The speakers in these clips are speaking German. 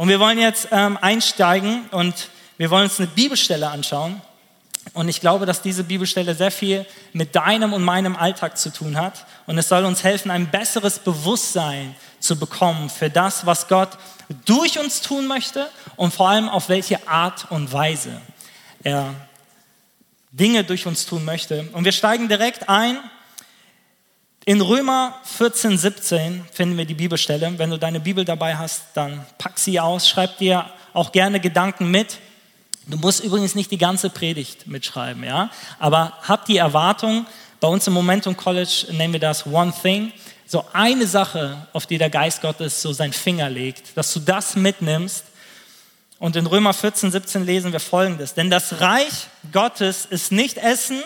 Und wir wollen jetzt ähm, einsteigen und wir wollen uns eine Bibelstelle anschauen. Und ich glaube, dass diese Bibelstelle sehr viel mit deinem und meinem Alltag zu tun hat. Und es soll uns helfen, ein besseres Bewusstsein zu bekommen für das, was Gott durch uns tun möchte und vor allem auf welche Art und Weise er Dinge durch uns tun möchte. Und wir steigen direkt ein. In Römer 14, 17 finden wir die Bibelstelle. Wenn du deine Bibel dabei hast, dann pack sie aus, schreib dir auch gerne Gedanken mit. Du musst übrigens nicht die ganze Predigt mitschreiben, ja, aber hab die Erwartung, bei uns im Momentum College nennen wir das One Thing, so eine Sache, auf die der Geist Gottes so seinen Finger legt, dass du das mitnimmst. Und in Römer 14, 17 lesen wir folgendes. Denn das Reich Gottes ist nicht Essen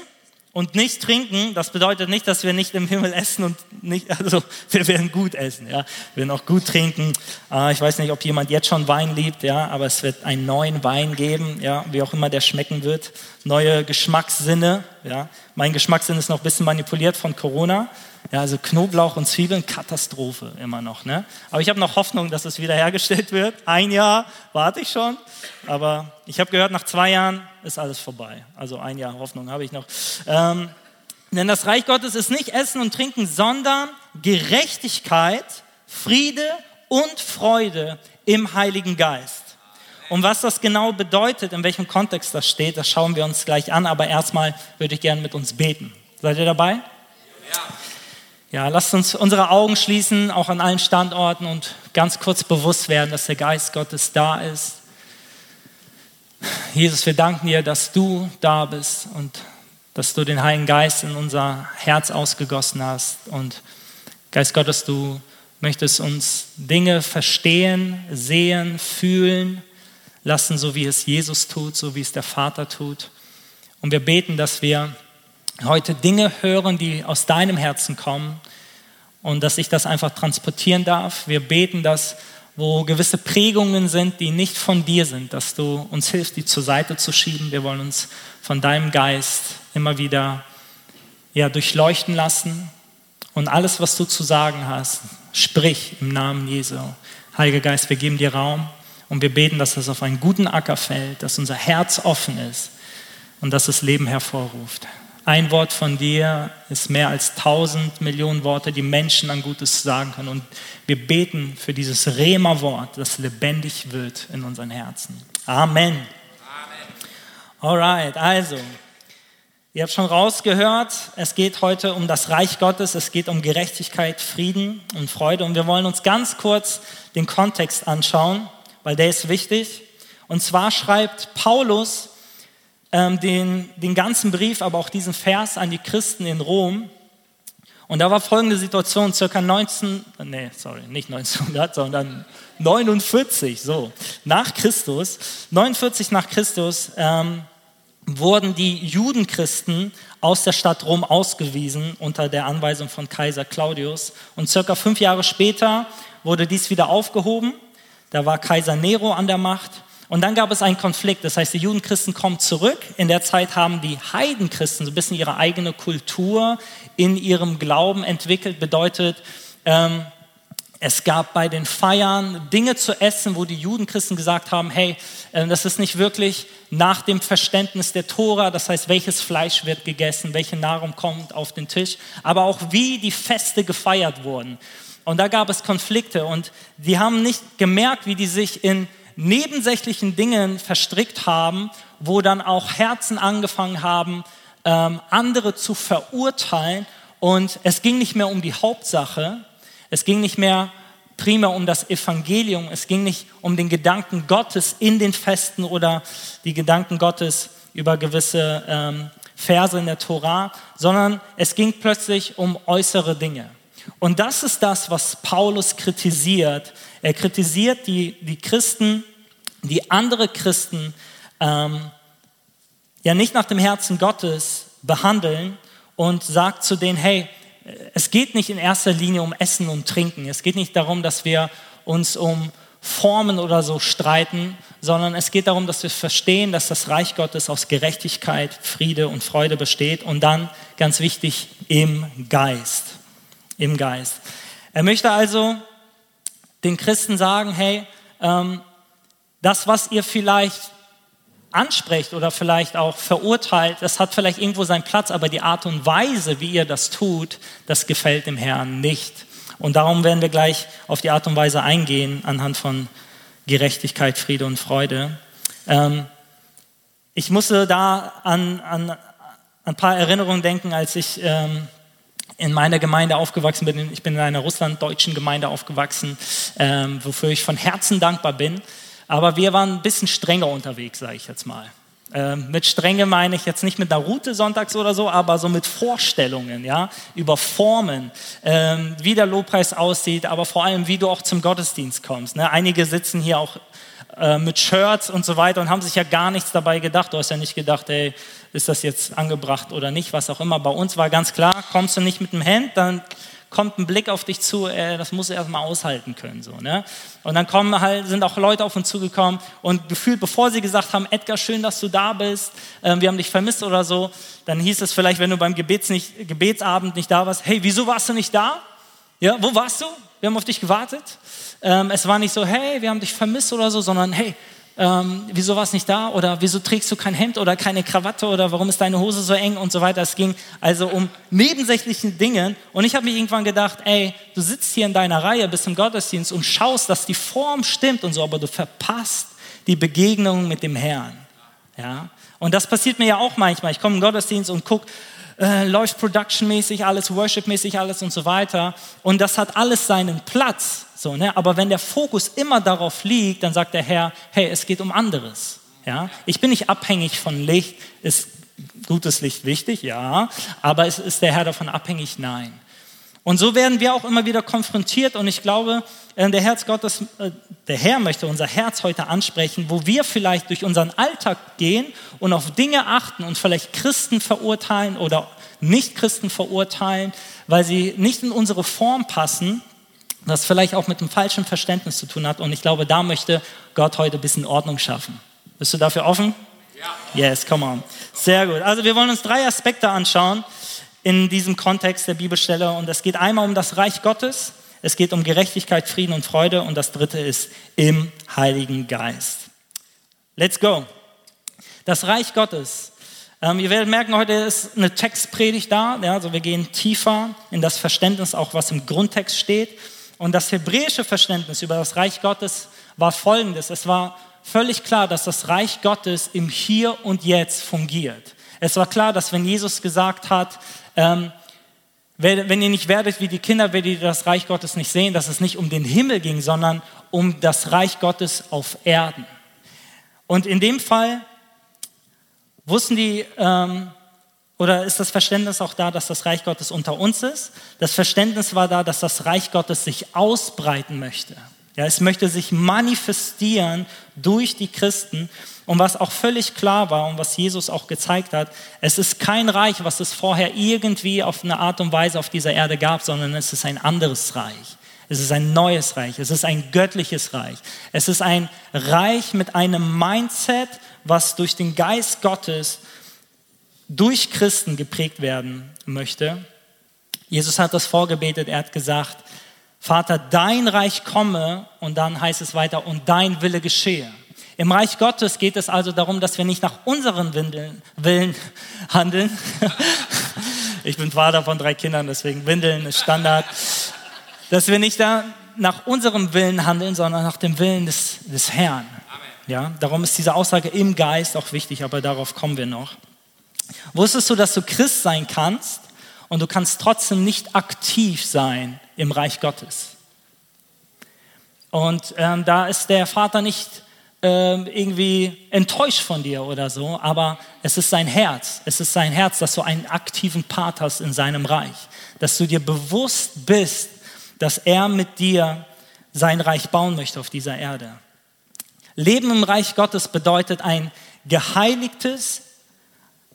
und nicht trinken, das bedeutet nicht, dass wir nicht im Himmel essen und nicht, also wir werden gut essen, ja, wir werden auch gut trinken. Äh, ich weiß nicht, ob jemand jetzt schon Wein liebt, ja, aber es wird einen neuen Wein geben, ja, wie auch immer der schmecken wird. Neue Geschmackssinne, ja. Mein Geschmackssinn ist noch ein bisschen manipuliert von Corona. Ja, also Knoblauch und Zwiebeln, Katastrophe immer noch. Ne? Aber ich habe noch Hoffnung, dass es wiederhergestellt wird. Ein Jahr warte ich schon, aber ich habe gehört, nach zwei Jahren ist alles vorbei. Also ein Jahr Hoffnung habe ich noch. Ähm, denn das Reich Gottes ist nicht Essen und Trinken, sondern Gerechtigkeit, Friede und Freude im Heiligen Geist. Und was das genau bedeutet, in welchem Kontext das steht, das schauen wir uns gleich an. Aber erstmal würde ich gerne mit uns beten. Seid ihr dabei? Ja. Ja, lasst uns unsere Augen schließen, auch an allen Standorten und ganz kurz bewusst werden, dass der Geist Gottes da ist. Jesus, wir danken dir, dass du da bist und dass du den Heiligen Geist in unser Herz ausgegossen hast. Und Geist Gottes, du möchtest uns Dinge verstehen, sehen, fühlen lassen, so wie es Jesus tut, so wie es der Vater tut. Und wir beten, dass wir heute Dinge hören, die aus deinem Herzen kommen und dass ich das einfach transportieren darf. Wir beten, dass wo gewisse Prägungen sind, die nicht von dir sind, dass du uns hilfst, die zur Seite zu schieben. Wir wollen uns von deinem Geist immer wieder ja, durchleuchten lassen. Und alles, was du zu sagen hast, sprich im Namen Jesu. Heiliger Geist, wir geben dir Raum und wir beten, dass es auf einen guten Acker fällt, dass unser Herz offen ist und dass es Leben hervorruft. Ein Wort von dir ist mehr als tausend Millionen Worte, die Menschen an Gutes sagen können. Und wir beten für dieses Rema-Wort, das lebendig wird in unseren Herzen. Amen. Amen. Alright, also, ihr habt schon rausgehört, es geht heute um das Reich Gottes, es geht um Gerechtigkeit, Frieden und Freude. Und wir wollen uns ganz kurz den Kontext anschauen, weil der ist wichtig. Und zwar schreibt Paulus ähm, den, den ganzen Brief, aber auch diesen Vers an die Christen in Rom. Und da war folgende Situation, circa 19, nee, sorry, nicht 1900, sondern 49, so, nach Christus, 49 nach Christus, ähm, wurden die Judenchristen aus der Stadt Rom ausgewiesen unter der Anweisung von Kaiser Claudius. Und circa fünf Jahre später wurde dies wieder aufgehoben. Da war Kaiser Nero an der Macht und dann gab es einen Konflikt. Das heißt, die Judenchristen kommen zurück. In der Zeit haben die Heidenchristen so ein bisschen ihre eigene Kultur in ihrem Glauben entwickelt. Bedeutet, ähm, es gab bei den Feiern Dinge zu essen, wo die Judenchristen gesagt haben, hey, äh, das ist nicht wirklich nach dem Verständnis der Tora, das heißt, welches Fleisch wird gegessen, welche Nahrung kommt auf den Tisch, aber auch wie die Feste gefeiert wurden. Und da gab es Konflikte und die haben nicht gemerkt, wie die sich in nebensächlichen Dingen verstrickt haben, wo dann auch Herzen angefangen haben, ähm, andere zu verurteilen. Und es ging nicht mehr um die Hauptsache, es ging nicht mehr primär um das Evangelium, es ging nicht um den Gedanken Gottes in den Festen oder die Gedanken Gottes über gewisse ähm, Verse in der Tora, sondern es ging plötzlich um äußere Dinge. Und das ist das, was Paulus kritisiert. Er kritisiert die, die Christen, die andere Christen ähm, ja nicht nach dem Herzen Gottes behandeln und sagt zu denen, hey, es geht nicht in erster Linie um Essen und Trinken. Es geht nicht darum, dass wir uns um Formen oder so streiten, sondern es geht darum, dass wir verstehen, dass das Reich Gottes aus Gerechtigkeit, Friede und Freude besteht und dann, ganz wichtig, im Geist im Geist. Er möchte also den Christen sagen, hey, ähm, das, was ihr vielleicht ansprecht oder vielleicht auch verurteilt, das hat vielleicht irgendwo seinen Platz, aber die Art und Weise, wie ihr das tut, das gefällt dem Herrn nicht. Und darum werden wir gleich auf die Art und Weise eingehen anhand von Gerechtigkeit, Friede und Freude. Ähm, ich musste da an, an, ein paar Erinnerungen denken, als ich ähm, in meiner Gemeinde aufgewachsen bin. Ich bin in einer russlanddeutschen Gemeinde aufgewachsen, ähm, wofür ich von Herzen dankbar bin. Aber wir waren ein bisschen strenger unterwegs, sage ich jetzt mal. Ähm, mit Strenge meine ich jetzt nicht mit einer Route sonntags oder so, aber so mit Vorstellungen, ja, über Formen, ähm, wie der Lobpreis aussieht, aber vor allem, wie du auch zum Gottesdienst kommst. Ne? Einige sitzen hier auch äh, mit Shirts und so weiter und haben sich ja gar nichts dabei gedacht. Du hast ja nicht gedacht, ey, ist das jetzt angebracht oder nicht, was auch immer. Bei uns war ganz klar, kommst du nicht mit dem Hemd, dann kommt ein Blick auf dich zu, äh, das musst du erstmal aushalten können. So, ne? Und dann kommen halt, sind auch Leute auf uns zugekommen und gefühlt, bevor sie gesagt haben, Edgar, schön, dass du da bist, äh, wir haben dich vermisst oder so, dann hieß es vielleicht, wenn du beim Gebets nicht, Gebetsabend nicht da warst, hey, wieso warst du nicht da? Ja, wo warst du? Wir haben auf dich gewartet. Ähm, es war nicht so, hey, wir haben dich vermisst oder so, sondern hey, ähm, wieso warst du nicht da oder wieso trägst du kein Hemd oder keine Krawatte oder warum ist deine Hose so eng und so weiter. Es ging also um nebensächliche Dinge und ich habe mir irgendwann gedacht, ey, du sitzt hier in deiner Reihe bis zum Gottesdienst und schaust, dass die Form stimmt und so, aber du verpasst die Begegnung mit dem Herrn. Ja? Und das passiert mir ja auch manchmal. Ich komme den Gottesdienst und gucke, äh, läuft productionmäßig alles, worshipmäßig alles und so weiter. Und das hat alles seinen Platz. So, ne? Aber wenn der Fokus immer darauf liegt, dann sagt der Herr, hey, es geht um anderes. Ja? Ich bin nicht abhängig von Licht. Ist gutes Licht wichtig? Ja. Aber ist, ist der Herr davon abhängig? Nein. Und so werden wir auch immer wieder konfrontiert und ich glaube, äh, der Herz Gottes, äh, der Herr möchte unser Herz heute ansprechen, wo wir vielleicht durch unseren Alltag gehen und auf Dinge achten und vielleicht Christen verurteilen oder Nicht-Christen verurteilen, weil sie nicht in unsere Form passen, das vielleicht auch mit einem falschen Verständnis zu tun hat. Und ich glaube, da möchte Gott heute ein bisschen Ordnung schaffen. Bist du dafür offen? Ja. Yes, come on. Sehr gut. Also wir wollen uns drei Aspekte anschauen in diesem Kontext der Bibelstelle. Und es geht einmal um das Reich Gottes, es geht um Gerechtigkeit, Frieden und Freude und das dritte ist im Heiligen Geist. Let's go. Das Reich Gottes. Ähm, ihr werdet merken, heute ist eine Textpredigt da. Ja, also wir gehen tiefer in das Verständnis, auch was im Grundtext steht. Und das hebräische Verständnis über das Reich Gottes war folgendes. Es war völlig klar, dass das Reich Gottes im Hier und Jetzt fungiert. Es war klar, dass wenn Jesus gesagt hat, ähm, wenn ihr nicht werdet wie die Kinder, werdet ihr das Reich Gottes nicht sehen, dass es nicht um den Himmel ging, sondern um das Reich Gottes auf Erden. Und in dem Fall wussten die, ähm, oder ist das Verständnis auch da, dass das Reich Gottes unter uns ist? Das Verständnis war da, dass das Reich Gottes sich ausbreiten möchte. Ja, es möchte sich manifestieren durch die Christen. Und was auch völlig klar war und was Jesus auch gezeigt hat, es ist kein Reich, was es vorher irgendwie auf eine Art und Weise auf dieser Erde gab, sondern es ist ein anderes Reich. Es ist ein neues Reich. Es ist ein göttliches Reich. Es ist ein Reich mit einem Mindset, was durch den Geist Gottes durch Christen geprägt werden möchte. Jesus hat das vorgebetet. Er hat gesagt, Vater, dein Reich komme und dann heißt es weiter, und dein Wille geschehe. Im Reich Gottes geht es also darum, dass wir nicht nach unseren Windeln, Willen handeln. Ich bin Vater von drei Kindern, deswegen Windeln ist Standard. Dass wir nicht da nach unserem Willen handeln, sondern nach dem Willen des, des Herrn. Ja, darum ist diese Aussage im Geist auch wichtig, aber darauf kommen wir noch. Wusstest du, dass du Christ sein kannst und du kannst trotzdem nicht aktiv sein im Reich Gottes? Und ähm, da ist der Vater nicht ähm, irgendwie enttäuscht von dir oder so, aber es ist sein Herz. Es ist sein Herz, dass du einen aktiven Part hast in seinem Reich. Dass du dir bewusst bist, dass er mit dir sein Reich bauen möchte auf dieser Erde. Leben im Reich Gottes bedeutet ein geheiligtes,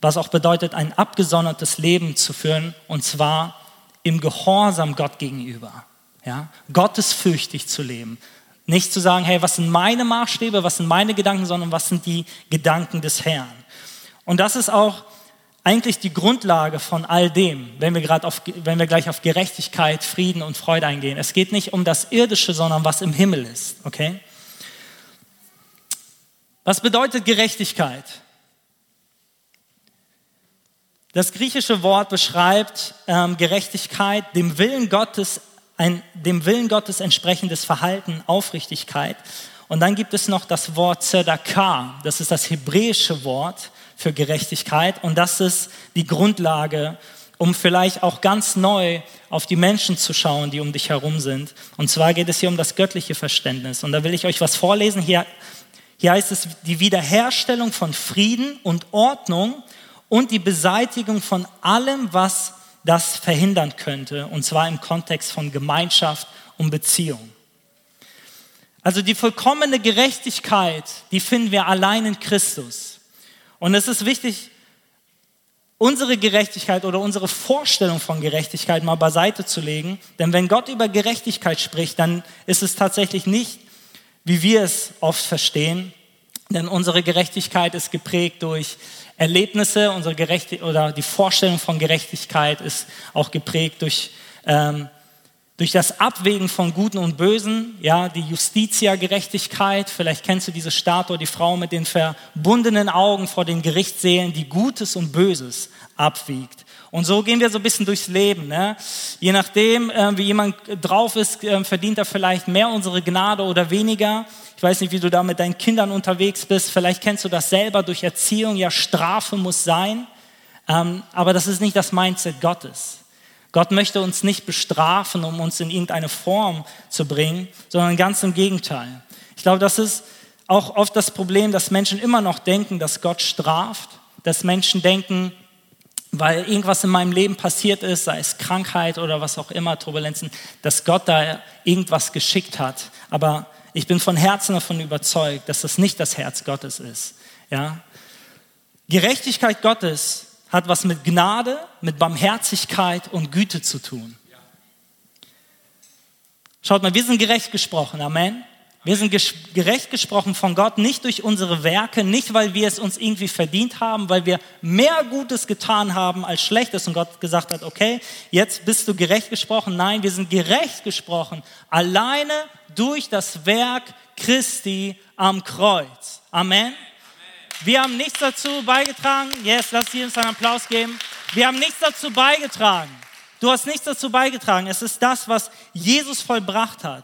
was auch bedeutet, ein abgesondertes Leben zu führen, und zwar im Gehorsam Gott gegenüber. Ja? Gottesfürchtig zu leben. Nicht zu sagen, hey, was sind meine Maßstäbe, was sind meine Gedanken, sondern was sind die Gedanken des Herrn. Und das ist auch eigentlich die Grundlage von all dem, wenn wir, auf, wenn wir gleich auf Gerechtigkeit, Frieden und Freude eingehen. Es geht nicht um das Irdische, sondern was im Himmel ist, okay? Was bedeutet Gerechtigkeit? Das griechische Wort beschreibt ähm, Gerechtigkeit, dem Willen Gottes, ein dem Willen Gottes entsprechendes Verhalten, Aufrichtigkeit. Und dann gibt es noch das Wort Zedakah, das ist das hebräische Wort für Gerechtigkeit und das ist die Grundlage, um vielleicht auch ganz neu auf die Menschen zu schauen, die um dich herum sind. Und zwar geht es hier um das göttliche Verständnis. Und da will ich euch was vorlesen. Hier, hier heißt es die Wiederherstellung von Frieden und Ordnung und die Beseitigung von allem, was das verhindern könnte, und zwar im Kontext von Gemeinschaft und Beziehung. Also die vollkommene Gerechtigkeit, die finden wir allein in Christus. Und es ist wichtig, unsere Gerechtigkeit oder unsere Vorstellung von Gerechtigkeit mal beiseite zu legen. Denn wenn Gott über Gerechtigkeit spricht, dann ist es tatsächlich nicht, wie wir es oft verstehen. Denn unsere Gerechtigkeit ist geprägt durch Erlebnisse, unsere Gerechtigkeit oder die Vorstellung von Gerechtigkeit ist auch geprägt durch, ähm, durch das Abwägen von Guten und Bösen, ja, die Justitia-Gerechtigkeit. Vielleicht kennst du diese Statue, die Frau mit den verbundenen Augen vor den Gerichtssälen, die Gutes und Böses abwiegt. Und so gehen wir so ein bisschen durchs Leben. Ne? Je nachdem, äh, wie jemand drauf ist, äh, verdient er vielleicht mehr unsere Gnade oder weniger. Ich weiß nicht, wie du da mit deinen Kindern unterwegs bist. Vielleicht kennst du das selber durch Erziehung. Ja, Strafe muss sein. Ähm, aber das ist nicht das Mindset Gottes. Gott möchte uns nicht bestrafen, um uns in irgendeine Form zu bringen, sondern ganz im Gegenteil. Ich glaube, das ist auch oft das Problem, dass Menschen immer noch denken, dass Gott straft, dass Menschen denken, weil irgendwas in meinem Leben passiert ist, sei es Krankheit oder was auch immer, Turbulenzen, dass Gott da irgendwas geschickt hat. Aber ich bin von Herzen davon überzeugt, dass das nicht das Herz Gottes ist. Ja? Gerechtigkeit Gottes hat was mit Gnade, mit Barmherzigkeit und Güte zu tun. Schaut mal, wir sind gerecht gesprochen, Amen. Wir sind gerecht gesprochen von Gott, nicht durch unsere Werke, nicht weil wir es uns irgendwie verdient haben, weil wir mehr Gutes getan haben als Schlechtes und Gott gesagt hat, okay, jetzt bist du gerecht gesprochen. Nein, wir sind gerecht gesprochen alleine durch das Werk Christi am Kreuz. Amen. Wir haben nichts dazu beigetragen. Yes, lass uns einen Applaus geben. Wir haben nichts dazu beigetragen. Du hast nichts dazu beigetragen. Es ist das, was Jesus vollbracht hat.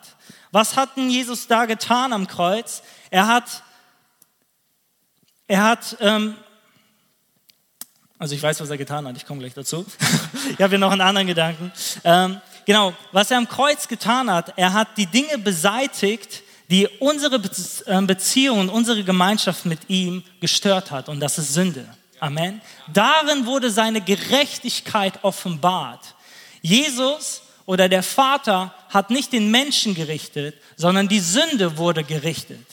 Was hat denn Jesus da getan am Kreuz? Er hat, er hat, ähm, also ich weiß, was er getan hat, ich komme gleich dazu. ich habe hier noch einen anderen Gedanken. Ähm, genau, was er am Kreuz getan hat, er hat die Dinge beseitigt, die unsere ähm, Beziehung, unsere Gemeinschaft mit ihm gestört hat. Und das ist Sünde. Amen. Darin wurde seine Gerechtigkeit offenbart. Jesus oder der Vater hat nicht den Menschen gerichtet, sondern die Sünde wurde gerichtet.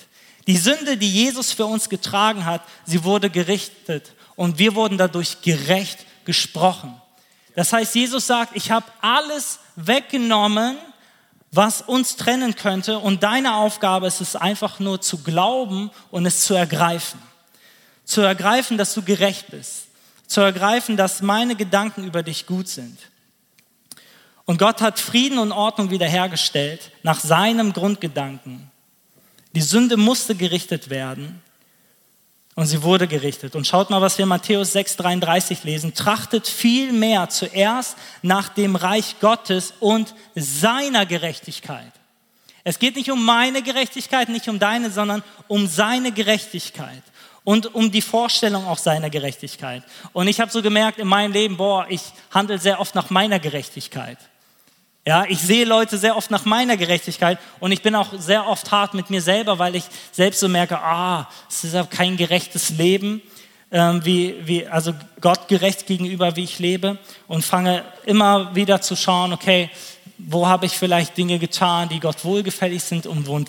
Die Sünde, die Jesus für uns getragen hat, sie wurde gerichtet und wir wurden dadurch gerecht gesprochen. Das heißt, Jesus sagt, ich habe alles weggenommen, was uns trennen könnte. Und deine Aufgabe ist es einfach nur zu glauben und es zu ergreifen. Zu ergreifen, dass du gerecht bist. Zu ergreifen, dass meine Gedanken über dich gut sind. Und Gott hat Frieden und Ordnung wiederhergestellt nach seinem Grundgedanken. Die Sünde musste gerichtet werden. Und sie wurde gerichtet. Und schaut mal, was wir in Matthäus 6,33 lesen. Trachtet viel mehr zuerst nach dem Reich Gottes und seiner Gerechtigkeit. Es geht nicht um meine Gerechtigkeit, nicht um deine, sondern um seine Gerechtigkeit und um die Vorstellung auch seiner Gerechtigkeit. Und ich habe so gemerkt in meinem Leben, boah, ich handle sehr oft nach meiner Gerechtigkeit. Ja, ich sehe Leute sehr oft nach meiner Gerechtigkeit und ich bin auch sehr oft hart mit mir selber, weil ich selbst so merke, ah, es ist ja kein gerechtes Leben, ähm, wie, wie, also Gott gerecht gegenüber, wie ich lebe und fange immer wieder zu schauen, okay, wo habe ich vielleicht Dinge getan, die Gott wohlgefällig sind und wo,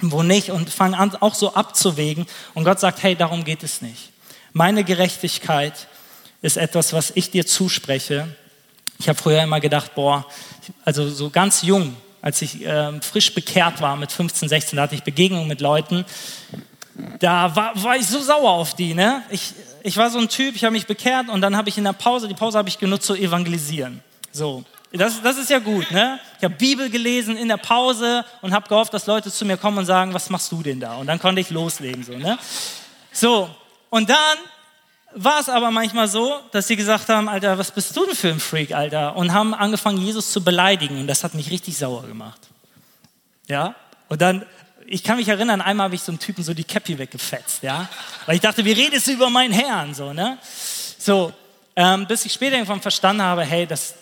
wo nicht und fange an auch so abzuwägen und Gott sagt, hey, darum geht es nicht. Meine Gerechtigkeit ist etwas, was ich dir zuspreche. Ich habe früher immer gedacht, boah, also so ganz jung, als ich äh, frisch bekehrt war mit 15, 16, da hatte ich Begegnungen mit Leuten. Da war, war ich so sauer auf die. Ne? Ich, ich war so ein Typ, ich habe mich bekehrt und dann habe ich in der Pause, die Pause habe ich genutzt zu evangelisieren. So, Das, das ist ja gut, ne? Ich habe Bibel gelesen in der Pause und habe gehofft, dass Leute zu mir kommen und sagen, was machst du denn da? Und dann konnte ich loslegen, so, ne? So, und dann war es aber manchmal so, dass sie gesagt haben, Alter, was bist du denn für ein Freak, Alter? Und haben angefangen, Jesus zu beleidigen. Und das hat mich richtig sauer gemacht. Ja? Und dann, ich kann mich erinnern, einmal habe ich so einem Typen so die Cappy weggefetzt, ja? Weil ich dachte, wie redest du über meinen Herrn, so, ne? So, ähm, bis ich später irgendwann verstanden habe, hey, das,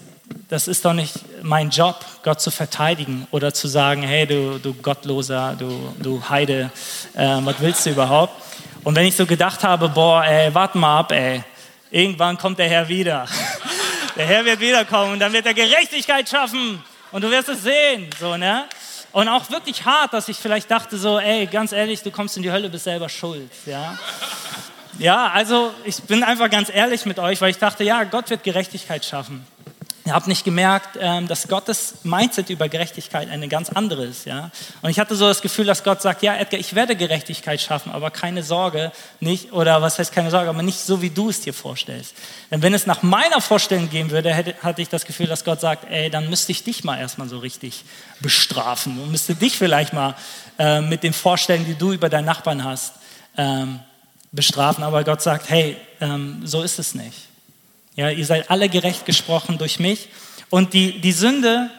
das ist doch nicht mein Job, Gott zu verteidigen oder zu sagen, hey, du, du Gottloser, du, du Heide, äh, was willst du überhaupt? Und wenn ich so gedacht habe, boah, ey, warte mal ab, ey, irgendwann kommt der Herr wieder. Der Herr wird wiederkommen und dann wird er Gerechtigkeit schaffen und du wirst es sehen, so, ne? Und auch wirklich hart, dass ich vielleicht dachte so, ey, ganz ehrlich, du kommst in die Hölle, bist selber schuld, ja? Ja, also ich bin einfach ganz ehrlich mit euch, weil ich dachte, ja, Gott wird Gerechtigkeit schaffen. Ihr habt nicht gemerkt, ähm, dass Gottes Mindset über Gerechtigkeit eine ganz andere ist. Ja? Und ich hatte so das Gefühl, dass Gott sagt, ja, Edgar, ich werde Gerechtigkeit schaffen, aber keine Sorge, nicht, oder was heißt keine Sorge, aber nicht so, wie du es dir vorstellst. Denn wenn es nach meiner Vorstellung gehen würde, hätte, hatte ich das Gefühl, dass Gott sagt, ey, dann müsste ich dich mal erstmal so richtig bestrafen und müsste dich vielleicht mal äh, mit den Vorstellungen, die du über deinen Nachbarn hast, ähm, bestrafen. Aber Gott sagt, hey, ähm, so ist es nicht. Ja, ihr seid alle gerecht gesprochen durch mich. Und die, die Sünde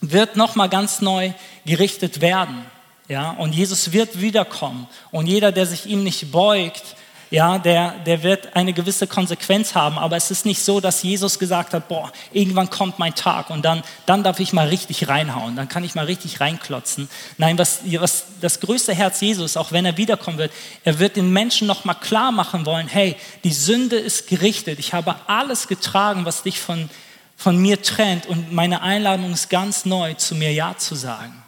wird nochmal ganz neu gerichtet werden. Ja, und Jesus wird wiederkommen. Und jeder, der sich ihm nicht beugt, ja, der, der wird eine gewisse Konsequenz haben. Aber es ist nicht so, dass Jesus gesagt hat, boah, irgendwann kommt mein Tag und dann, dann darf ich mal richtig reinhauen, dann kann ich mal richtig reinklotzen. Nein, was, was das größte Herz Jesus, auch wenn er wiederkommen wird, er wird den Menschen noch mal klar machen wollen, hey, die Sünde ist gerichtet. Ich habe alles getragen, was dich von, von mir trennt und meine Einladung ist ganz neu, zu mir Ja zu sagen.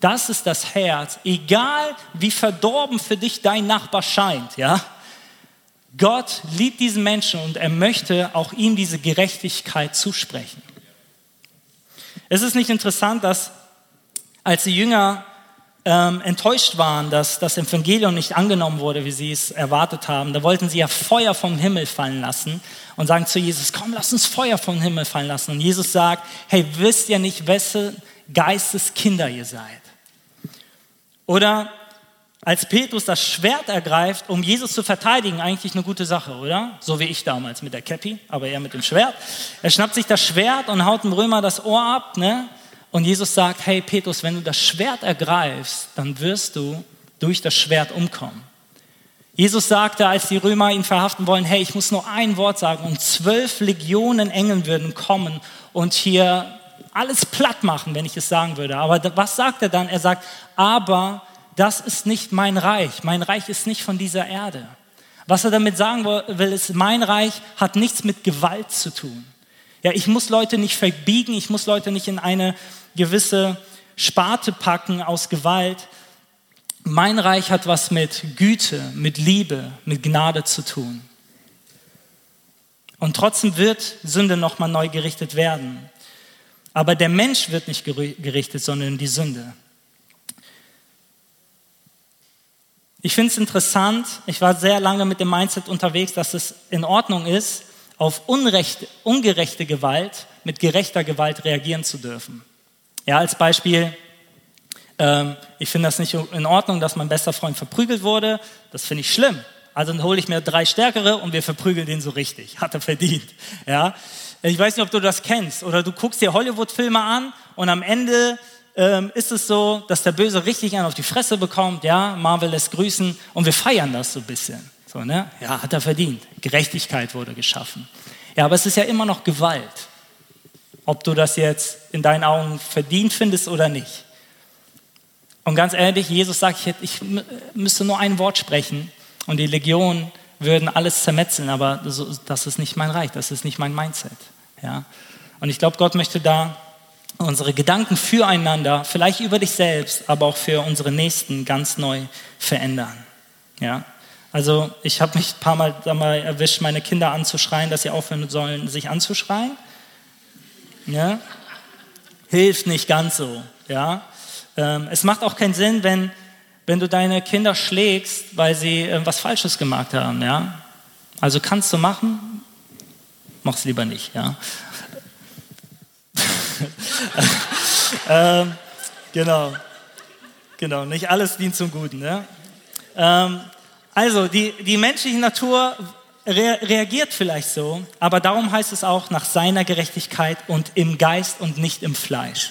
Das ist das Herz, egal wie verdorben für dich dein Nachbar scheint, ja. Gott liebt diesen Menschen und er möchte auch ihm diese Gerechtigkeit zusprechen. Es ist nicht interessant, dass als die Jünger ähm, enttäuscht waren, dass das Evangelium nicht angenommen wurde, wie sie es erwartet haben, da wollten sie ja Feuer vom Himmel fallen lassen und sagen zu Jesus, komm, lass uns Feuer vom Himmel fallen lassen. Und Jesus sagt, hey, wisst ihr nicht, wessen Geistes Kinder ihr seid? Oder als Petrus das Schwert ergreift, um Jesus zu verteidigen, eigentlich eine gute Sache, oder? So wie ich damals mit der Käppi, aber er mit dem Schwert. Er schnappt sich das Schwert und haut dem Römer das Ohr ab, ne? Und Jesus sagt, hey Petrus, wenn du das Schwert ergreifst, dann wirst du durch das Schwert umkommen. Jesus sagte, als die Römer ihn verhaften wollen, hey, ich muss nur ein Wort sagen und zwölf Legionen Engel würden kommen und hier alles platt machen, wenn ich es sagen würde. Aber was sagt er dann? Er sagt, aber das ist nicht mein Reich. Mein Reich ist nicht von dieser Erde. Was er damit sagen will, ist, mein Reich hat nichts mit Gewalt zu tun. Ja, ich muss Leute nicht verbiegen, ich muss Leute nicht in eine gewisse Sparte packen aus Gewalt. Mein Reich hat was mit Güte, mit Liebe, mit Gnade zu tun. Und trotzdem wird Sünde nochmal neu gerichtet werden. Aber der Mensch wird nicht gerichtet, sondern die Sünde. Ich finde es interessant, ich war sehr lange mit dem Mindset unterwegs, dass es in Ordnung ist, auf unrechte, ungerechte Gewalt mit gerechter Gewalt reagieren zu dürfen. Ja, als Beispiel, ähm, ich finde das nicht in Ordnung, dass mein bester Freund verprügelt wurde. Das finde ich schlimm. Also dann hole ich mir drei Stärkere und wir verprügeln den so richtig. Hat er verdient. Ja. Ich weiß nicht, ob du das kennst oder du guckst dir Hollywood-Filme an und am Ende ähm, ist es so, dass der Böse richtig einen auf die Fresse bekommt. Ja, Marvel lässt grüßen und wir feiern das so ein bisschen. So, ne? Ja, hat er verdient. Gerechtigkeit wurde geschaffen. Ja, aber es ist ja immer noch Gewalt. Ob du das jetzt in deinen Augen verdient findest oder nicht. Und ganz ehrlich, Jesus sagt, ich, ich müsste nur ein Wort sprechen und die Legion würden alles zermetzeln, aber das ist nicht mein Reich, das ist nicht mein Mindset. Ja? Und ich glaube, Gott möchte da unsere Gedanken füreinander, vielleicht über dich selbst, aber auch für unsere Nächsten ganz neu verändern. Ja? Also ich habe mich ein paar Mal dabei erwischt, meine Kinder anzuschreien, dass sie aufhören sollen, sich anzuschreien. Ja? Hilft nicht ganz so. Ja? Ähm, es macht auch keinen Sinn, wenn wenn du deine Kinder schlägst, weil sie äh, was Falsches gemacht haben, ja. Also kannst du machen, mach's lieber nicht, ja. ähm, genau. Genau, nicht alles dient zum Guten. Ne? Ähm, also, die, die menschliche Natur re reagiert vielleicht so, aber darum heißt es auch nach seiner Gerechtigkeit und im Geist und nicht im Fleisch.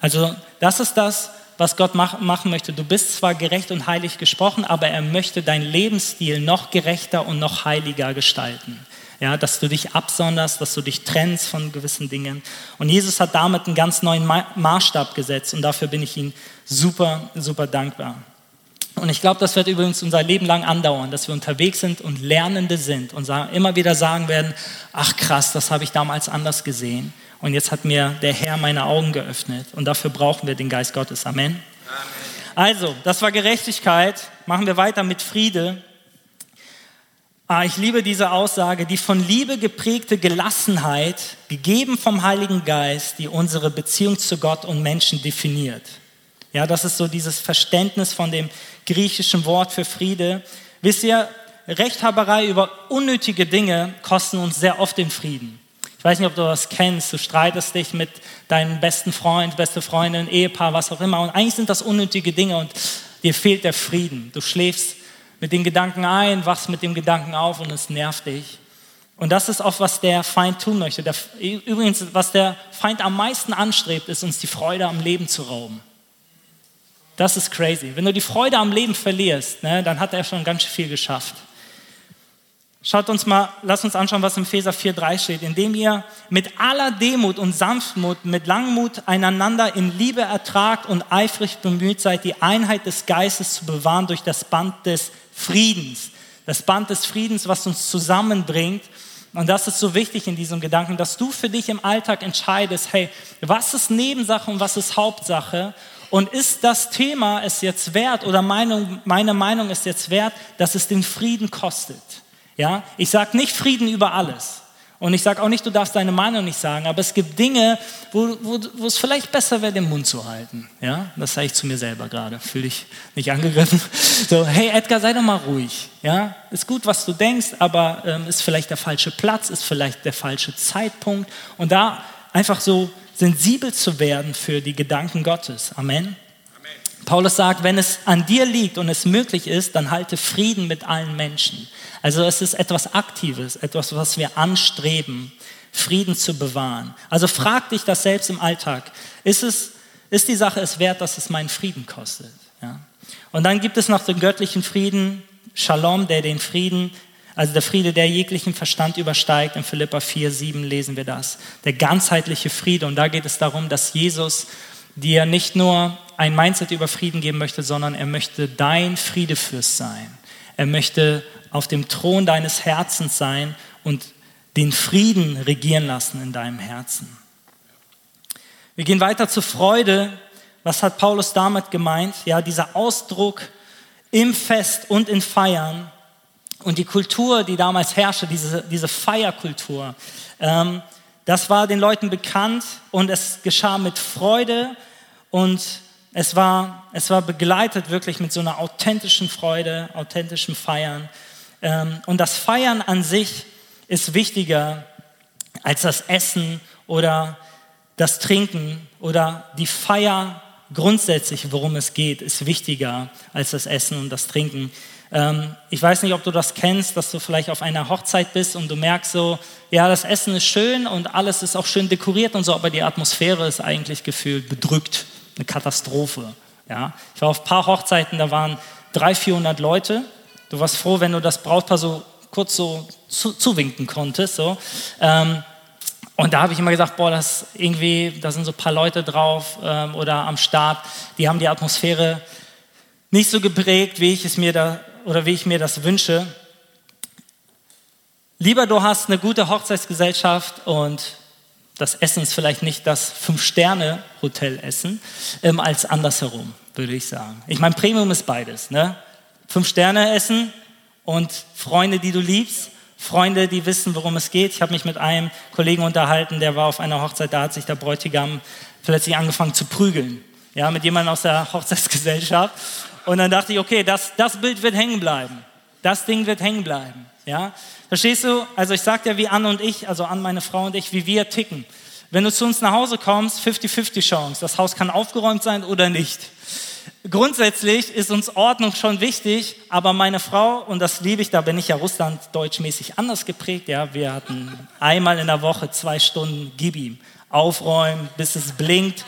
Also, das ist das, was Gott mach, machen möchte. Du bist zwar gerecht und heilig gesprochen, aber er möchte deinen Lebensstil noch gerechter und noch heiliger gestalten. Ja, dass du dich absonderst, dass du dich trennst von gewissen Dingen. Und Jesus hat damit einen ganz neuen Maßstab gesetzt und dafür bin ich ihm super, super dankbar. Und ich glaube, das wird übrigens unser Leben lang andauern, dass wir unterwegs sind und Lernende sind und immer wieder sagen werden, ach krass, das habe ich damals anders gesehen. Und jetzt hat mir der Herr meine Augen geöffnet. Und dafür brauchen wir den Geist Gottes. Amen. Amen. Also, das war Gerechtigkeit. Machen wir weiter mit Friede. Ah, ich liebe diese Aussage, die von Liebe geprägte Gelassenheit, gegeben vom Heiligen Geist, die unsere Beziehung zu Gott und Menschen definiert. Ja, das ist so dieses Verständnis von dem griechischen Wort für Friede. Wisst ihr, Rechthaberei über unnötige Dinge kosten uns sehr oft den Frieden. Ich weiß nicht, ob du das kennst. Du streitest dich mit deinem besten Freund, beste Freundin, Ehepaar, was auch immer. Und eigentlich sind das unnötige Dinge und dir fehlt der Frieden. Du schläfst mit den Gedanken ein, wachst mit dem Gedanken auf und es nervt dich. Und das ist oft, was der Feind tun möchte. Der, übrigens, was der Feind am meisten anstrebt, ist uns die Freude am Leben zu rauben. Das ist crazy. Wenn du die Freude am Leben verlierst, ne, dann hat er schon ganz viel geschafft. Schaut uns mal, lasst uns anschauen, was im Epheser 4,3 steht. Indem ihr mit aller Demut und Sanftmut, mit Langmut einander in Liebe ertragt und eifrig bemüht seid, die Einheit des Geistes zu bewahren durch das Band des Friedens. Das Band des Friedens, was uns zusammenbringt. Und das ist so wichtig in diesem Gedanken, dass du für dich im Alltag entscheidest, hey, was ist Nebensache und was ist Hauptsache? Und ist das Thema es jetzt wert oder meine Meinung ist jetzt wert, dass es den Frieden kostet? Ja, ich sage nicht Frieden über alles. Und ich sage auch nicht, du darfst deine Meinung nicht sagen, aber es gibt Dinge, wo, wo, wo es vielleicht besser wäre, den Mund zu halten. Ja, das sage ich zu mir selber gerade. Fühle ich nicht angegriffen. So, hey Edgar, sei doch mal ruhig. Ja, ist gut, was du denkst, aber ähm, ist vielleicht der falsche Platz, ist vielleicht der falsche Zeitpunkt. Und da einfach so sensibel zu werden für die Gedanken Gottes. Amen. Paulus sagt, wenn es an dir liegt und es möglich ist, dann halte Frieden mit allen Menschen. Also es ist etwas Aktives, etwas, was wir anstreben, Frieden zu bewahren. Also frag dich das selbst im Alltag. Ist, es, ist die Sache es wert, dass es meinen Frieden kostet? Ja? Und dann gibt es noch den göttlichen Frieden, Shalom, der den Frieden, also der Friede, der jeglichen Verstand übersteigt. In Philippa 4, 7 lesen wir das. Der ganzheitliche Friede. Und da geht es darum, dass Jesus dir nicht nur ein Mindset über Frieden geben möchte, sondern er möchte dein Friedefürst sein. Er möchte auf dem Thron deines Herzens sein und den Frieden regieren lassen in deinem Herzen. Wir gehen weiter zur Freude. Was hat Paulus damit gemeint? Ja, dieser Ausdruck im Fest und in Feiern und die Kultur, die damals herrschte, diese, diese Feierkultur, ähm, das war den Leuten bekannt und es geschah mit Freude und es war, es war begleitet wirklich mit so einer authentischen Freude, authentischen Feiern. Ähm, und das Feiern an sich ist wichtiger als das Essen oder das Trinken oder die Feier grundsätzlich, worum es geht, ist wichtiger als das Essen und das Trinken. Ähm, ich weiß nicht, ob du das kennst, dass du vielleicht auf einer Hochzeit bist und du merkst so, ja, das Essen ist schön und alles ist auch schön dekoriert und so, aber die Atmosphäre ist eigentlich gefühlt bedrückt eine Katastrophe. Ja? Ich war auf ein paar Hochzeiten, da waren 300, 400 Leute. Du warst froh, wenn du das Brautpaar so kurz so zu, zuwinken konntest. So. Ähm, und da habe ich immer gesagt, boah, das irgendwie, da sind so ein paar Leute drauf ähm, oder am Start, die haben die Atmosphäre nicht so geprägt, wie ich es mir da oder wie ich mir das wünsche. Lieber du hast eine gute Hochzeitsgesellschaft und das Essen ist vielleicht nicht das Fünf-Sterne-Hotel-Essen, ähm, als andersherum, würde ich sagen. Ich meine, Premium ist beides. Ne? Fünf-Sterne-Essen und Freunde, die du liebst. Freunde, die wissen, worum es geht. Ich habe mich mit einem Kollegen unterhalten, der war auf einer Hochzeit, da hat sich der Bräutigam plötzlich angefangen zu prügeln. Ja, mit jemandem aus der Hochzeitsgesellschaft. Und dann dachte ich, okay, das, das Bild wird hängen bleiben. Das Ding wird hängen bleiben. Ja? Verstehst du? Also ich sage dir, wie Anne und ich, also an meine Frau und ich, wie wir ticken. Wenn du zu uns nach Hause kommst, 50-50 Chance. Das Haus kann aufgeräumt sein oder nicht. Grundsätzlich ist uns Ordnung schon wichtig, aber meine Frau, und das liebe ich, da bin ich ja russlanddeutschmäßig anders geprägt, ja, wir hatten einmal in der Woche zwei Stunden Gib ihm, aufräumen, bis es blinkt.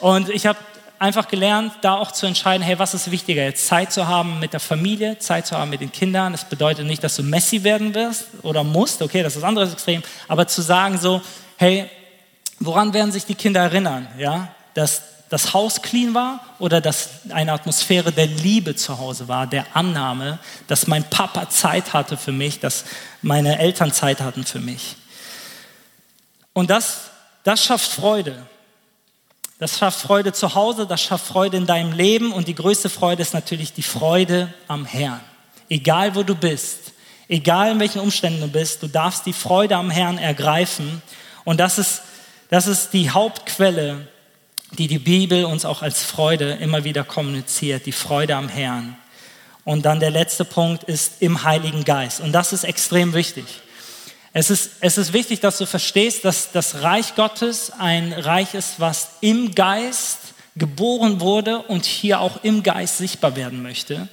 Und ich habe einfach gelernt, da auch zu entscheiden, hey, was ist wichtiger, jetzt Zeit zu haben mit der Familie, Zeit zu haben mit den Kindern. Das bedeutet nicht, dass du Messi werden wirst oder musst, okay, das ist das andere Extrem, aber zu sagen so, hey, woran werden sich die Kinder erinnern, ja, dass das Haus clean war oder dass eine Atmosphäre der Liebe zu Hause war, der Annahme, dass mein Papa Zeit hatte für mich, dass meine Eltern Zeit hatten für mich. Und das, das schafft Freude. Das schafft Freude zu Hause, das schafft Freude in deinem Leben und die größte Freude ist natürlich die Freude am Herrn. Egal wo du bist, egal in welchen Umständen du bist, du darfst die Freude am Herrn ergreifen und das ist, das ist die Hauptquelle, die die Bibel uns auch als Freude immer wieder kommuniziert, die Freude am Herrn. Und dann der letzte Punkt ist im Heiligen Geist und das ist extrem wichtig. Es ist, es ist wichtig, dass du verstehst, dass das Reich Gottes ein Reich ist, was im Geist geboren wurde und hier auch im Geist sichtbar werden möchte.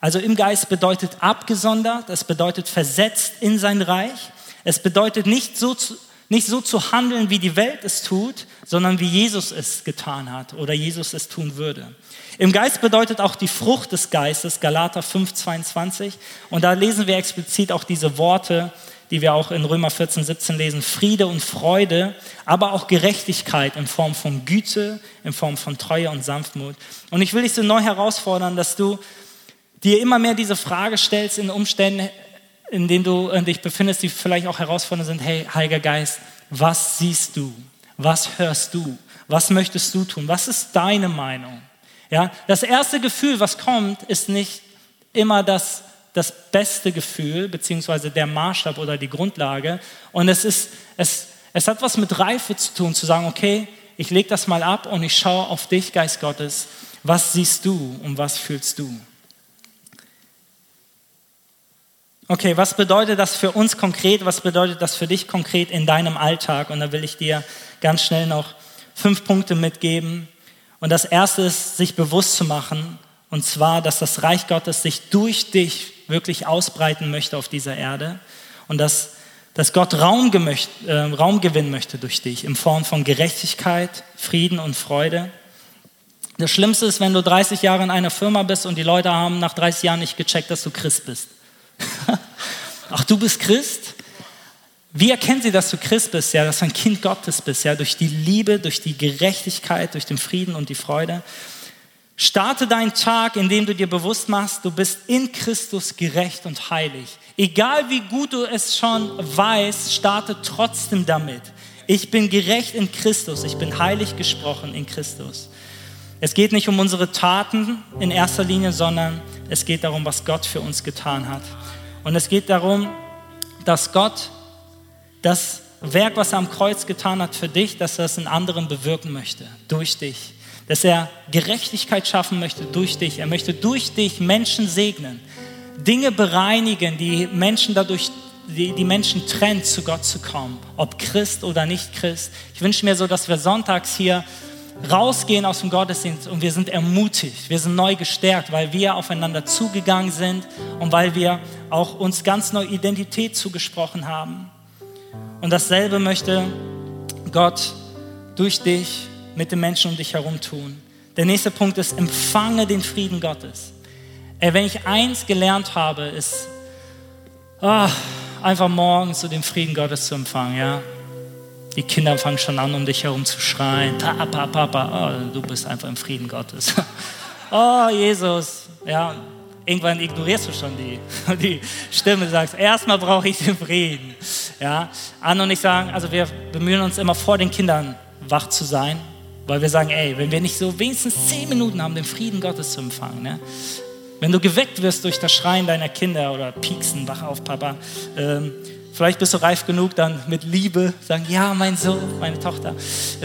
Also im Geist bedeutet abgesondert, es bedeutet versetzt in sein Reich. Es bedeutet nicht so zu, nicht so zu handeln, wie die Welt es tut, sondern wie Jesus es getan hat oder Jesus es tun würde. Im Geist bedeutet auch die Frucht des Geistes, Galater 5, 22. Und da lesen wir explizit auch diese Worte, die wir auch in Römer 14, 17 lesen, Friede und Freude, aber auch Gerechtigkeit in Form von Güte, in Form von Treue und Sanftmut. Und ich will dich so neu herausfordern, dass du dir immer mehr diese Frage stellst in Umständen, in denen du dich befindest, die vielleicht auch herausfordernd sind. Hey, Heiliger Geist, was siehst du? Was hörst du? Was möchtest du tun? Was ist deine Meinung? Ja, das erste Gefühl, was kommt, ist nicht immer das das beste Gefühl, beziehungsweise der Maßstab oder die Grundlage. Und es, ist, es, es hat was mit Reife zu tun, zu sagen, okay, ich lege das mal ab und ich schaue auf dich, Geist Gottes. Was siehst du und was fühlst du? Okay, was bedeutet das für uns konkret? Was bedeutet das für dich konkret in deinem Alltag? Und da will ich dir ganz schnell noch fünf Punkte mitgeben. Und das erste ist, sich bewusst zu machen, und zwar, dass das Reich Gottes sich durch dich wirklich ausbreiten möchte auf dieser Erde und dass, dass Gott Raum, äh, Raum gewinnen möchte durch dich in Form von Gerechtigkeit, Frieden und Freude. Das Schlimmste ist, wenn du 30 Jahre in einer Firma bist und die Leute haben nach 30 Jahren nicht gecheckt, dass du Christ bist. Ach, du bist Christ? Wie erkennen sie, dass du Christ bist? Ja, dass du ein Kind Gottes bist, ja, durch die Liebe, durch die Gerechtigkeit, durch den Frieden und die Freude. Starte deinen Tag, indem du dir bewusst machst, du bist in Christus gerecht und heilig. Egal wie gut du es schon weißt, starte trotzdem damit. Ich bin gerecht in Christus, ich bin heilig gesprochen in Christus. Es geht nicht um unsere Taten in erster Linie, sondern es geht darum, was Gott für uns getan hat. Und es geht darum, dass Gott das Werk, was er am Kreuz getan hat für dich, dass er es in anderen bewirken möchte, durch dich dass er Gerechtigkeit schaffen möchte durch dich. Er möchte durch dich Menschen segnen, Dinge bereinigen, die Menschen dadurch, die, die Menschen trennt, zu Gott zu kommen, ob Christ oder nicht Christ. Ich wünsche mir so, dass wir sonntags hier rausgehen aus dem Gottesdienst und wir sind ermutigt, wir sind neu gestärkt, weil wir aufeinander zugegangen sind und weil wir auch uns ganz neue Identität zugesprochen haben. Und dasselbe möchte Gott durch dich mit den Menschen um dich herum tun. Der nächste Punkt ist, empfange den Frieden Gottes. Ey, wenn ich eins gelernt habe, ist oh, einfach morgens so den Frieden Gottes zu empfangen. Ja? Die Kinder fangen schon an, um dich herum zu schreien. Papa, Papa, oh, du bist einfach im Frieden Gottes. oh, Jesus. Ja, irgendwann ignorierst du schon die, die Stimme, sagst, erstmal brauche ich den Frieden. Ja, Anne und ich sagen, also wir bemühen uns immer vor den Kindern wach zu sein, weil wir sagen, ey, wenn wir nicht so wenigstens zehn Minuten haben, den Frieden Gottes zu empfangen, ne? wenn du geweckt wirst durch das Schreien deiner Kinder oder Pieksen, wach auf, Papa, ähm, vielleicht bist du reif genug, dann mit Liebe sagen, ja, mein Sohn, meine Tochter.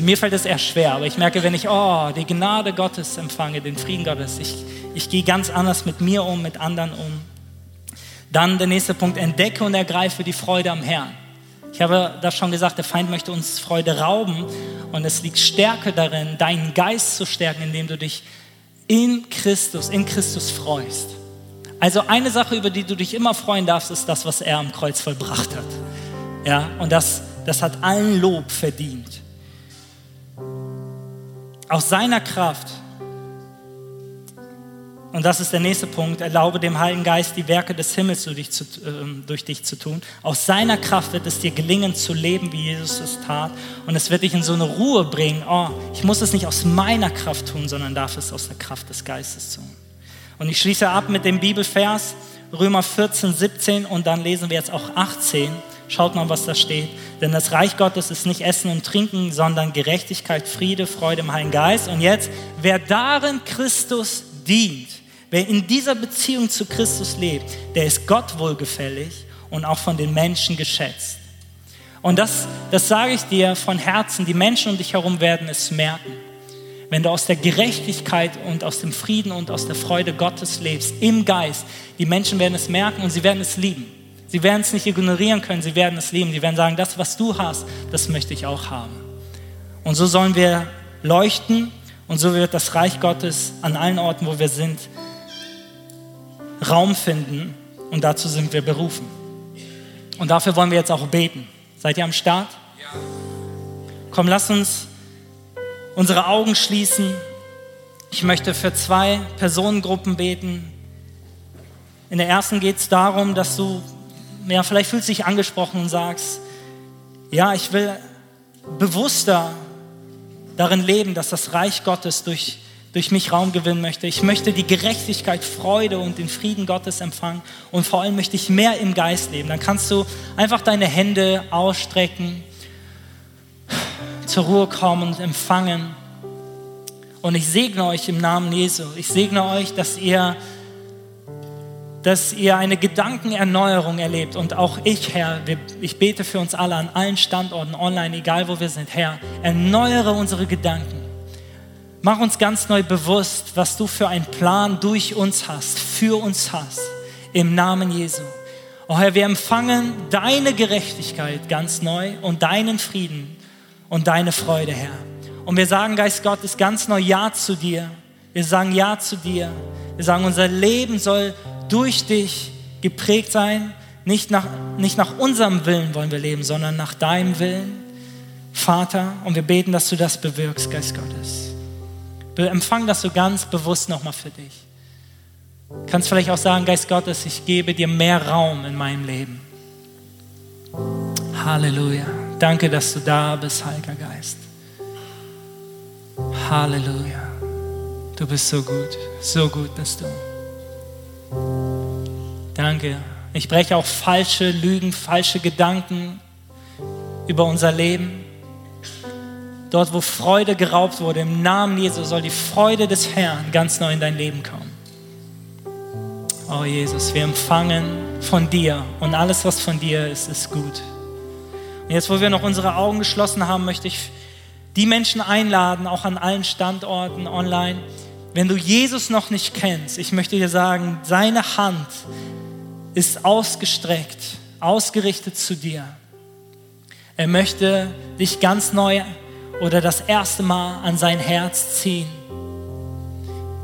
Mir fällt es eher schwer, aber ich merke, wenn ich, oh, die Gnade Gottes empfange, den Frieden Gottes, ich, ich gehe ganz anders mit mir um, mit anderen um. Dann der nächste Punkt, entdecke und ergreife die Freude am Herrn. Ich habe das schon gesagt, der Feind möchte uns Freude rauben und es liegt Stärke darin, deinen Geist zu stärken, indem du dich in Christus, in Christus freust. Also eine Sache, über die du dich immer freuen darfst, ist das, was er am Kreuz vollbracht hat. Ja, und das, das hat allen Lob verdient. Aus seiner Kraft und das ist der nächste Punkt. Erlaube dem Heiligen Geist, die Werke des Himmels durch dich, zu, äh, durch dich zu tun. Aus seiner Kraft wird es dir gelingen, zu leben, wie Jesus es tat. Und es wird dich in so eine Ruhe bringen. Oh, ich muss es nicht aus meiner Kraft tun, sondern darf es aus der Kraft des Geistes tun. Und ich schließe ab mit dem Bibelvers Römer 14, 17 und dann lesen wir jetzt auch 18. Schaut mal, was da steht. Denn das Reich Gottes ist nicht Essen und Trinken, sondern Gerechtigkeit, Friede, Freude im Heiligen Geist. Und jetzt, wer darin Christus dient, Wer in dieser Beziehung zu Christus lebt, der ist Gott wohlgefällig und auch von den Menschen geschätzt. Und das, das sage ich dir von Herzen, die Menschen um dich herum werden es merken. Wenn du aus der Gerechtigkeit und aus dem Frieden und aus der Freude Gottes lebst, im Geist, die Menschen werden es merken und sie werden es lieben. Sie werden es nicht ignorieren können, sie werden es lieben. Sie werden sagen, das, was du hast, das möchte ich auch haben. Und so sollen wir leuchten und so wird das Reich Gottes an allen Orten, wo wir sind, Raum finden und dazu sind wir berufen. Und dafür wollen wir jetzt auch beten. Seid ihr am Start? Ja. Komm, lass uns unsere Augen schließen. Ich möchte für zwei Personengruppen beten. In der ersten geht es darum, dass du, ja, vielleicht fühlst du dich angesprochen und sagst, ja, ich will bewusster darin leben, dass das Reich Gottes durch durch mich Raum gewinnen möchte. Ich möchte die Gerechtigkeit, Freude und den Frieden Gottes empfangen und vor allem möchte ich mehr im Geist leben. Dann kannst du einfach deine Hände ausstrecken, zur Ruhe kommen und empfangen. Und ich segne euch im Namen Jesu. Ich segne euch, dass ihr, dass ihr eine Gedankenerneuerung erlebt. Und auch ich, Herr, ich bete für uns alle an allen Standorten, online, egal wo wir sind. Herr, erneuere unsere Gedanken Mach uns ganz neu bewusst, was du für einen Plan durch uns hast, für uns hast, im Namen Jesu. Oh Herr, wir empfangen deine Gerechtigkeit ganz neu und deinen Frieden und deine Freude, Herr. Und wir sagen, Geist Gottes, ganz neu Ja zu dir. Wir sagen Ja zu dir. Wir sagen, unser Leben soll durch dich geprägt sein. Nicht nach, nicht nach unserem Willen wollen wir leben, sondern nach deinem Willen, Vater. Und wir beten, dass du das bewirkst, Geist Gottes. Empfang das so ganz bewusst nochmal für dich. Du kannst vielleicht auch sagen, Geist Gottes, ich gebe dir mehr Raum in meinem Leben. Halleluja. Danke, dass du da bist, Heiliger Geist. Halleluja. Du bist so gut, so gut bist du. Danke. Ich breche auch falsche Lügen, falsche Gedanken über unser Leben. Dort, wo Freude geraubt wurde, im Namen Jesu soll die Freude des Herrn ganz neu in dein Leben kommen. Oh Jesus, wir empfangen von dir und alles, was von dir ist, ist gut. Und jetzt, wo wir noch unsere Augen geschlossen haben, möchte ich die Menschen einladen, auch an allen Standorten online. Wenn du Jesus noch nicht kennst, ich möchte dir sagen, seine Hand ist ausgestreckt, ausgerichtet zu dir. Er möchte dich ganz neu oder das erste Mal an sein Herz ziehen.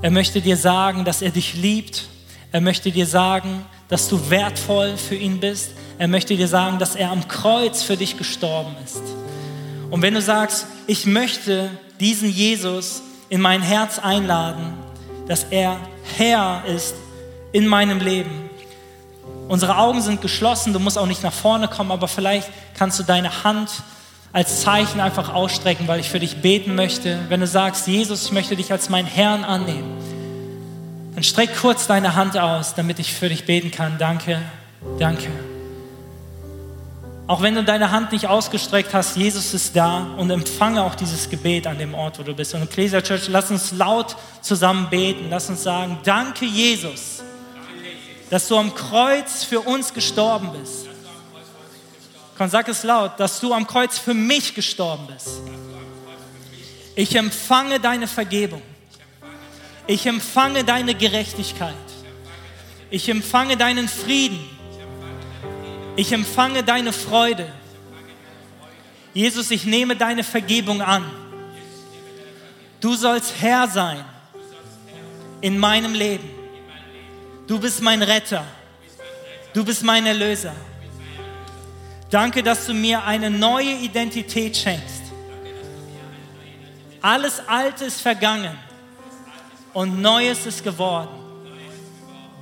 Er möchte dir sagen, dass er dich liebt. Er möchte dir sagen, dass du wertvoll für ihn bist. Er möchte dir sagen, dass er am Kreuz für dich gestorben ist. Und wenn du sagst, ich möchte diesen Jesus in mein Herz einladen, dass er Herr ist in meinem Leben. Unsere Augen sind geschlossen, du musst auch nicht nach vorne kommen, aber vielleicht kannst du deine Hand als Zeichen einfach ausstrecken, weil ich für dich beten möchte. Wenn du sagst, Jesus, ich möchte dich als meinen Herrn annehmen, dann streck kurz deine Hand aus, damit ich für dich beten kann. Danke, danke. Auch wenn du deine Hand nicht ausgestreckt hast, Jesus ist da und empfange auch dieses Gebet an dem Ort, wo du bist. Und Ecclesia Church, lass uns laut zusammen beten. Lass uns sagen, danke Jesus, dass du am Kreuz für uns gestorben bist. Komm, sag es laut, dass du am Kreuz für mich gestorben bist. Ich empfange deine Vergebung. Ich empfange deine Gerechtigkeit. Ich empfange deinen Frieden. Ich empfange deine Freude. Jesus, ich nehme deine Vergebung an. Du sollst Herr sein in meinem Leben. Du bist mein Retter. Du bist mein Erlöser. Danke, dass du mir eine neue Identität schenkst. Alles Alte ist vergangen und Neues ist geworden.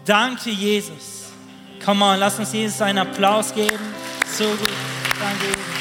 Danke, Jesus. Komm on, lass uns Jesus einen Applaus geben. So gut. Danke, Jesus.